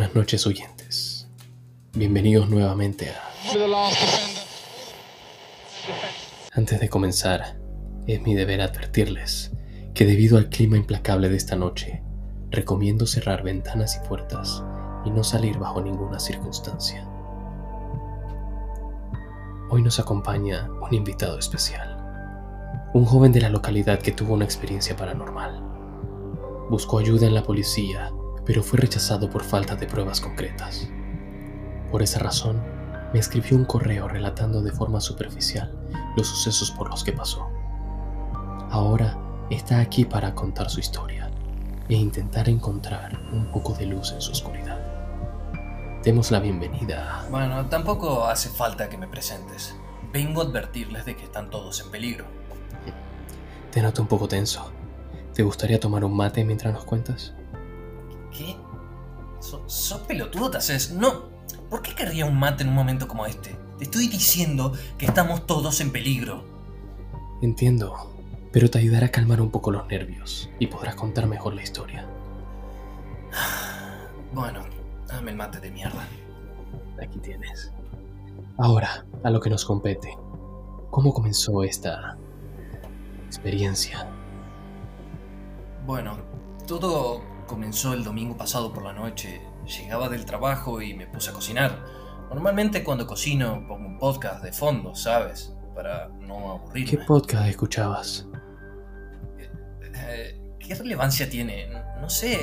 Buenas noches oyentes. Bienvenidos nuevamente a... Antes de comenzar, es mi deber advertirles que debido al clima implacable de esta noche, recomiendo cerrar ventanas y puertas y no salir bajo ninguna circunstancia. Hoy nos acompaña un invitado especial, un joven de la localidad que tuvo una experiencia paranormal. Buscó ayuda en la policía, pero fue rechazado por falta de pruebas concretas. Por esa razón, me escribió un correo relatando de forma superficial los sucesos por los que pasó. Ahora está aquí para contar su historia e intentar encontrar un poco de luz en su oscuridad. Demos la bienvenida. Bueno, tampoco hace falta que me presentes. Vengo a advertirles de que están todos en peligro. Te noto un poco tenso. ¿Te gustaría tomar un mate mientras nos cuentas? ¿Qué? ¿Sos so pelotudo te haces? No. ¿Por qué querría un mate en un momento como este? Te estoy diciendo que estamos todos en peligro. Entiendo, pero te ayudará a calmar un poco los nervios y podrás contar mejor la historia. Bueno, Dame el mate de mierda. Aquí tienes. Ahora, a lo que nos compete. ¿Cómo comenzó esta experiencia? Bueno, todo comenzó el domingo pasado por la noche. Llegaba del trabajo y me puse a cocinar. Normalmente cuando cocino pongo un podcast de fondo, ¿sabes? Para no aburrirme. ¿Qué podcast escuchabas? Eh, eh, ¿Qué relevancia tiene? No sé,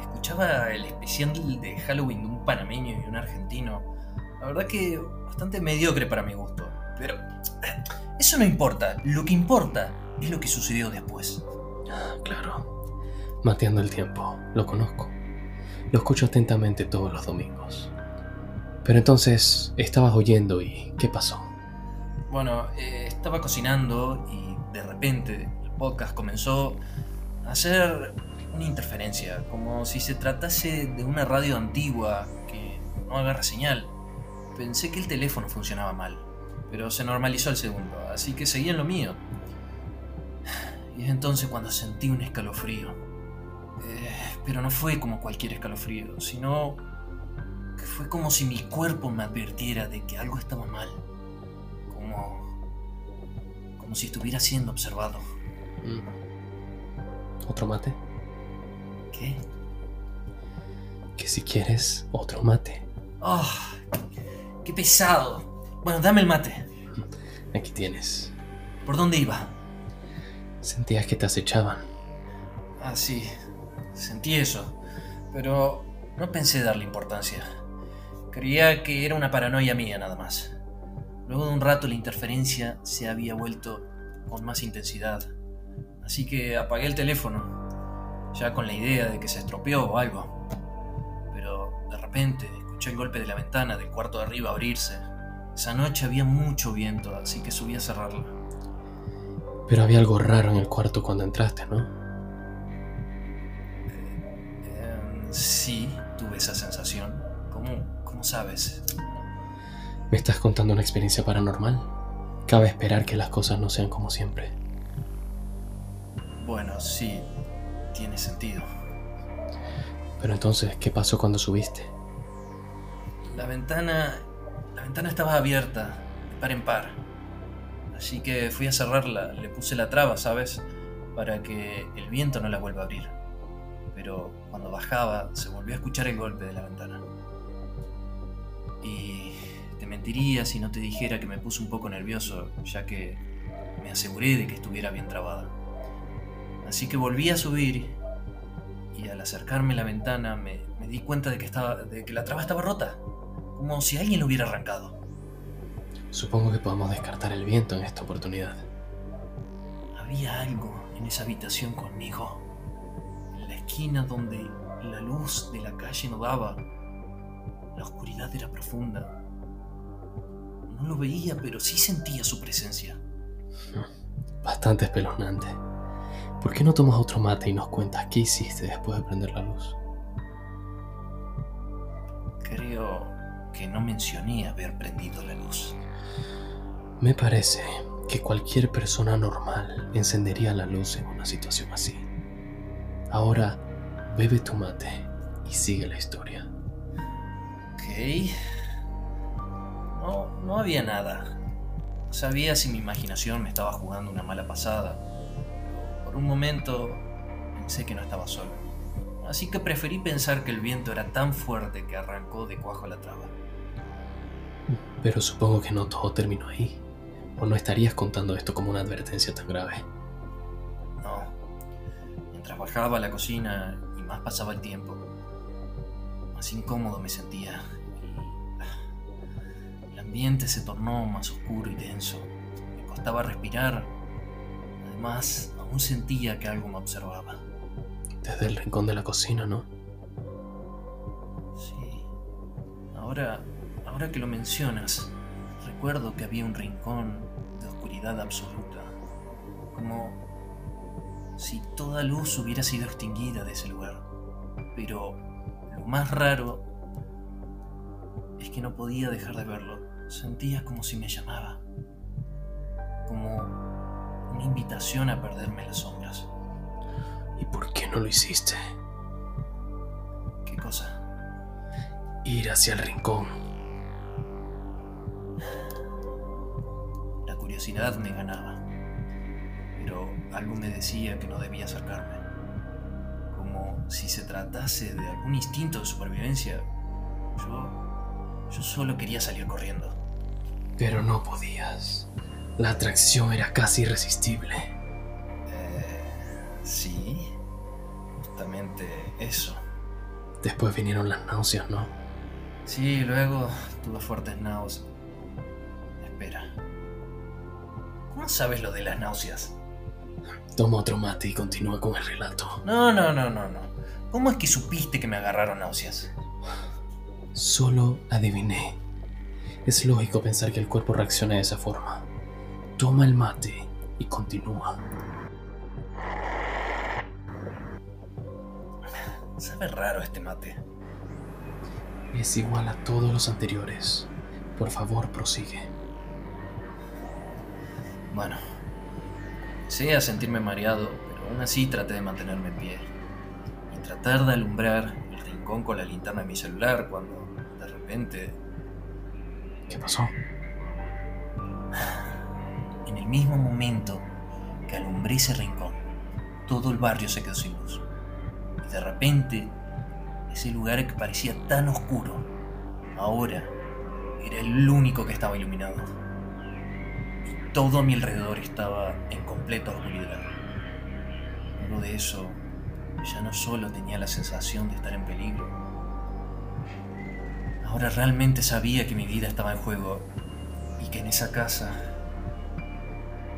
escuchaba el especial de Halloween de un panameño y un argentino. La verdad que bastante mediocre para mi gusto. Pero eso no importa. Lo que importa es lo que sucedió después. Ah, claro. Mateando el tiempo. Lo conozco. Lo escucho atentamente todos los domingos. Pero entonces, estabas oyendo y ¿qué pasó? Bueno, eh, estaba cocinando y de repente el podcast comenzó a hacer una interferencia, como si se tratase de una radio antigua que no agarra señal. Pensé que el teléfono funcionaba mal, pero se normalizó al segundo, así que seguí en lo mío. Y es entonces cuando sentí un escalofrío. Eh, pero no fue como cualquier escalofrío, sino que fue como si mi cuerpo me advirtiera de que algo estaba mal. Como. como si estuviera siendo observado. Mm. ¿Otro mate? ¿Qué? Que si quieres otro mate. ¡Oh! ¡Qué pesado! Bueno, dame el mate. Aquí tienes. ¿Por dónde iba? Sentías que te acechaban. Ah, sí. Sentí eso. Pero no pensé darle importancia. Creía que era una paranoia mía nada más. Luego de un rato la interferencia se había vuelto con más intensidad. Así que apagué el teléfono ya con la idea de que se estropeó o algo. Pero de repente escuché el golpe de la ventana del cuarto de arriba abrirse. Esa noche había mucho viento, así que subí a cerrarla. Pero había algo raro en el cuarto cuando entraste, ¿no? Sí, tuve esa sensación. ¿Cómo, ¿Cómo sabes? ¿Me estás contando una experiencia paranormal? Cabe esperar que las cosas no sean como siempre. Bueno, sí, tiene sentido. Pero entonces, ¿qué pasó cuando subiste? La ventana. La ventana estaba abierta, de par en par. Así que fui a cerrarla, le puse la traba, ¿sabes? Para que el viento no la vuelva a abrir. Pero cuando bajaba, se volvió a escuchar el golpe de la ventana. Y te mentiría si no te dijera que me puse un poco nervioso, ya que me aseguré de que estuviera bien trabada. Así que volví a subir y al acercarme a la ventana me, di cuenta de que, estaba, de que la traba estaba rota, como si alguien lo hubiera arrancado. Supongo que podemos descartar el viento en esta oportunidad. Había algo en esa habitación conmigo, esquina donde la luz de la calle no daba. La oscuridad era profunda. No lo veía, pero sí sentía su presencia. Bastante espeluznante. ¿Por qué no tomas otro mate y nos cuentas qué hiciste después de prender la luz? Creo que no mencioné haber prendido la luz. Me parece que cualquier persona normal encendería la luz en una situación así. Ahora, bebe tu mate y sigue la historia. No, no había nada. Sabía si mi imaginación me estaba jugando una mala pasada. por un momento pensé que no estaba solo. Así que preferí pensar que el viento era tan fuerte que arrancó de cuajo la traba. Pero supongo que no todo terminó ahí. ¿O no estarías contando esto como una advertencia tan grave? Mientras bajaba a la cocina y más pasaba el tiempo, más incómodo me sentía. El ambiente se tornó más oscuro y denso. Me costaba respirar. Además, aún sentía que algo me observaba. Desde el rincón de la cocina, ¿no? Sí. Ahora, ahora que lo mencionas, recuerdo que había un rincón de oscuridad absoluta. Como si toda luz hubiera sido extinguida de ese lugar. Pero lo más raro es que no podía dejar de verlo. Sentía como si me llamaba. Como una invitación a perderme en las sombras. ¿Y por qué no lo hiciste? ¿Qué cosa? Ir hacia el rincón. La curiosidad me ganaba, algo me decía que no debía acercarme. Como si se tratase de algún instinto de supervivencia. Yo. Yo solo quería salir corriendo. Pero no podías. La atracción era casi irresistible. Eh, sí. Justamente eso. Después vinieron las náuseas, ¿no? Sí, luego tuve fuertes náuseas. Espera. ¿Cómo sabes lo de las náuseas? Toma otro mate y continúa con el relato. No, no, no, no, no. ¿Cómo es que supiste que me agarraron náuseas? Solo adiviné. Es lógico pensar que el cuerpo reacciona de esa forma. Toma el mate y continúa. Sabe raro este mate. Es igual a todos los anteriores. Por favor, prosigue. Bueno, sé a sentirme mareado, pero aún así traté de mantenerme en pie. Y tratar de alumbrar el rincón con la linterna de mi celular cuando, de repente, ¿Qué pasó? en el mismo momento que alumbré ese rincón, todo el barrio se quedó sin luz. Y de repente, ese lugar que parecía tan oscuro, ahora era el único que estaba iluminado. Todo a mi alrededor estaba en completa oscuridad. Luego de eso, ya no solo tenía la sensación de estar en peligro, ahora realmente sabía que mi vida estaba en juego y que en esa casa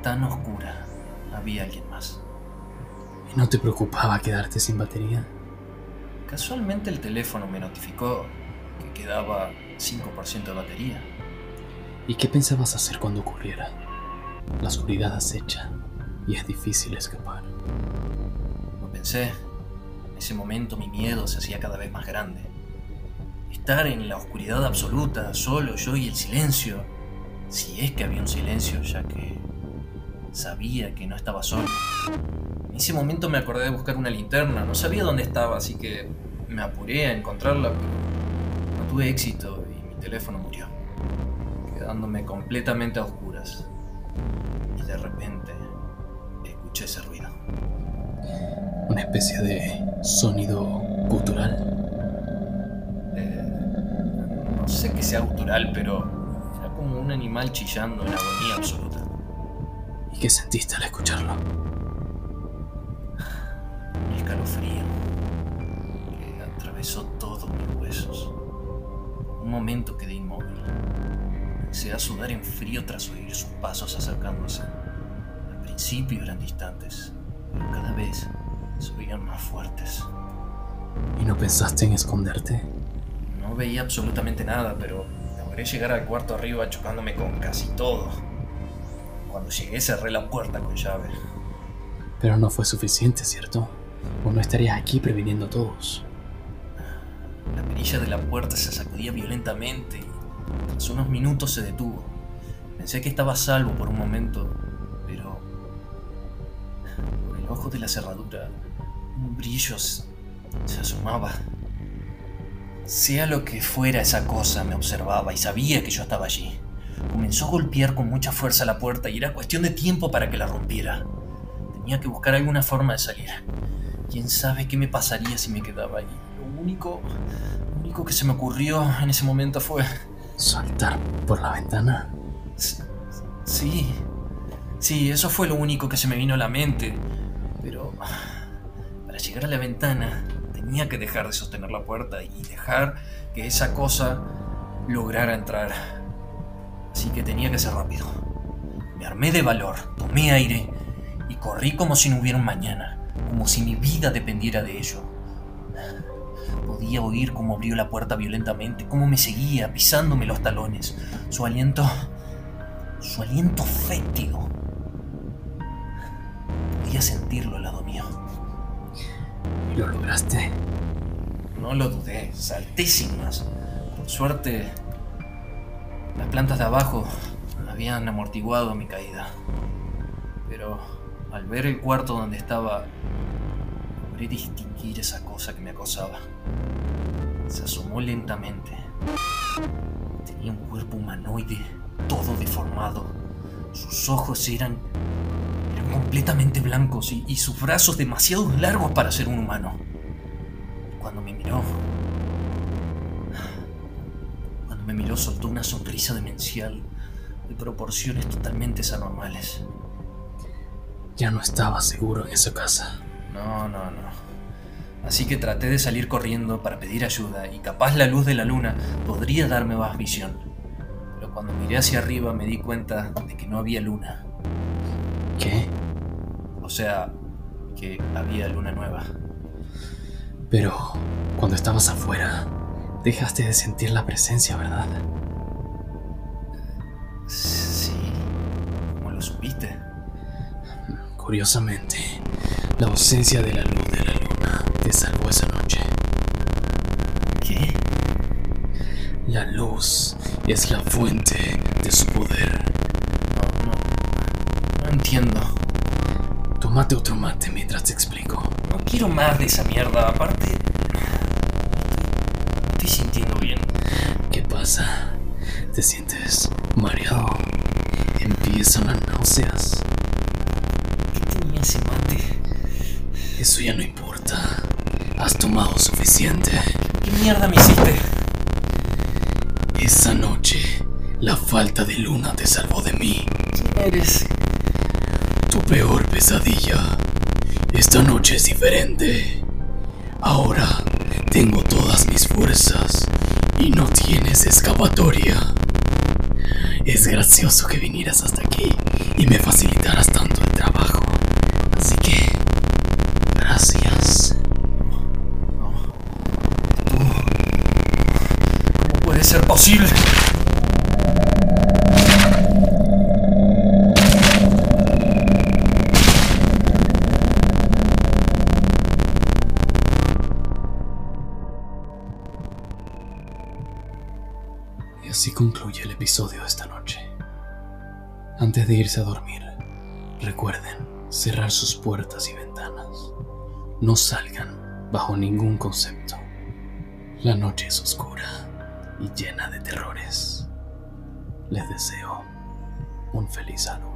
tan oscura había alguien más. ¿Y no te preocupaba quedarte sin batería? Casualmente el teléfono me notificó que quedaba 5% de batería. ¿Y qué pensabas hacer cuando ocurriera? La oscuridad acecha y es difícil escapar. Lo pensé. En ese momento mi miedo se hacía cada vez más grande. Estar en la oscuridad absoluta, solo yo y el silencio. Si es que había un silencio, ya que sabía que no estaba solo. En ese momento me acordé de buscar una linterna. No sabía dónde estaba, así que me apuré a encontrarla, pero no tuve éxito y mi teléfono murió, quedándome completamente a oscuras. Y de repente escuché ese ruido. Una especie de sonido gutural. Eh, no sé que sea gutural, pero era como un animal chillando en agonía absoluta. ¿Y qué sentiste al escucharlo? Un escalofrío que atravesó todos mis huesos. Un momento quedé inmóvil. Comencé a sudar en frío tras oír sus pasos acercándose. Al principio eran distantes, pero cada vez se oían más fuertes. ¿Y no pensaste en esconderte? No veía absolutamente nada, pero logré llegar al cuarto arriba chocándome con casi todo. Cuando llegué cerré la puerta con llave. Pero no fue suficiente, ¿cierto? O no estarías aquí previniendo a todos. La perilla de la puerta se sacudía violentamente tras unos minutos se detuvo. Pensé que estaba salvo por un momento, pero por el ojo de la cerradura un brillo se, asomaba. Sea lo que fuera esa cosa, me observaba y sabía que yo estaba allí. Comenzó a golpear con mucha fuerza la puerta y era cuestión de tiempo para que la rompiera. Tenía que buscar alguna forma de salir. Quién sabe qué me pasaría si me quedaba allí. Lo único, lo único que se me ocurrió en ese momento fue... ¿Saltar por la ventana? Sí, sí, eso fue lo único que se me vino a la mente. Pero para llegar a la ventana tenía que dejar de sostener la puerta y dejar que esa cosa lograra entrar. Así que tenía que ser rápido. Me armé de valor, tomé aire y corrí como si no hubiera un mañana, como si mi vida dependiera de ello. Podía oír cómo abrió la puerta violentamente, cómo me seguía pisándome los talones. Su aliento su aliento fétido. Podía sentirlo al lado mío. ¿Y lo lograste? No lo dudé, salté sin más. Por suerte, las plantas de abajo habían amortiguado mi caída. Pero al ver el cuarto donde estaba, distinguir esa cosa que me acosaba. Se asomó lentamente. Tenía un cuerpo humanoide todo deformado. Sus ojos eran, eran completamente blancos y, y sus brazos demasiado largos para ser un humano. Cuando me miró, cuando me miró soltó una sonrisa demencial de proporciones totalmente anormales. Ya no estaba seguro en esa casa. No, no, no. Así que traté de salir corriendo para pedir ayuda y capaz la luz de la luna podría darme más visión. Pero cuando miré hacia arriba me di cuenta de que no había luna. ¿Qué? O sea, que había luna nueva. Pero cuando estabas afuera, dejaste de sentir la presencia, ¿verdad? Sí. ¿Cómo lo supiste? Curiosamente, la ausencia de la luz de la luna te salvó esa noche. ¿Qué? La luz es la fuente de su poder. No, no. No entiendo. Tómate otro mate mientras te explico. No quiero más de esa mierda. Aparte. Me estoy sintiendo bien. ¿Qué pasa? ¿Te sientes mareado? ¿Empiezan las náuseas? ¿Qué tenía ese? Eso ya no importa. Has tomado suficiente. ¿Qué mierda me hiciste? Esa noche, la falta de luna te salvó de mí. ¿Quién eres? Tu peor pesadilla. Esta noche es diferente. Ahora tengo todas mis fuerzas y no tienes escapatoria. Es gracioso que vinieras hasta aquí y me facilitaras tanto Y así concluye el episodio de esta noche. Antes de irse a dormir, recuerden cerrar sus puertas y ventanas. No salgan bajo ningún concepto. La noche es oscura y llena de terrores. Les deseo un feliz Halloween.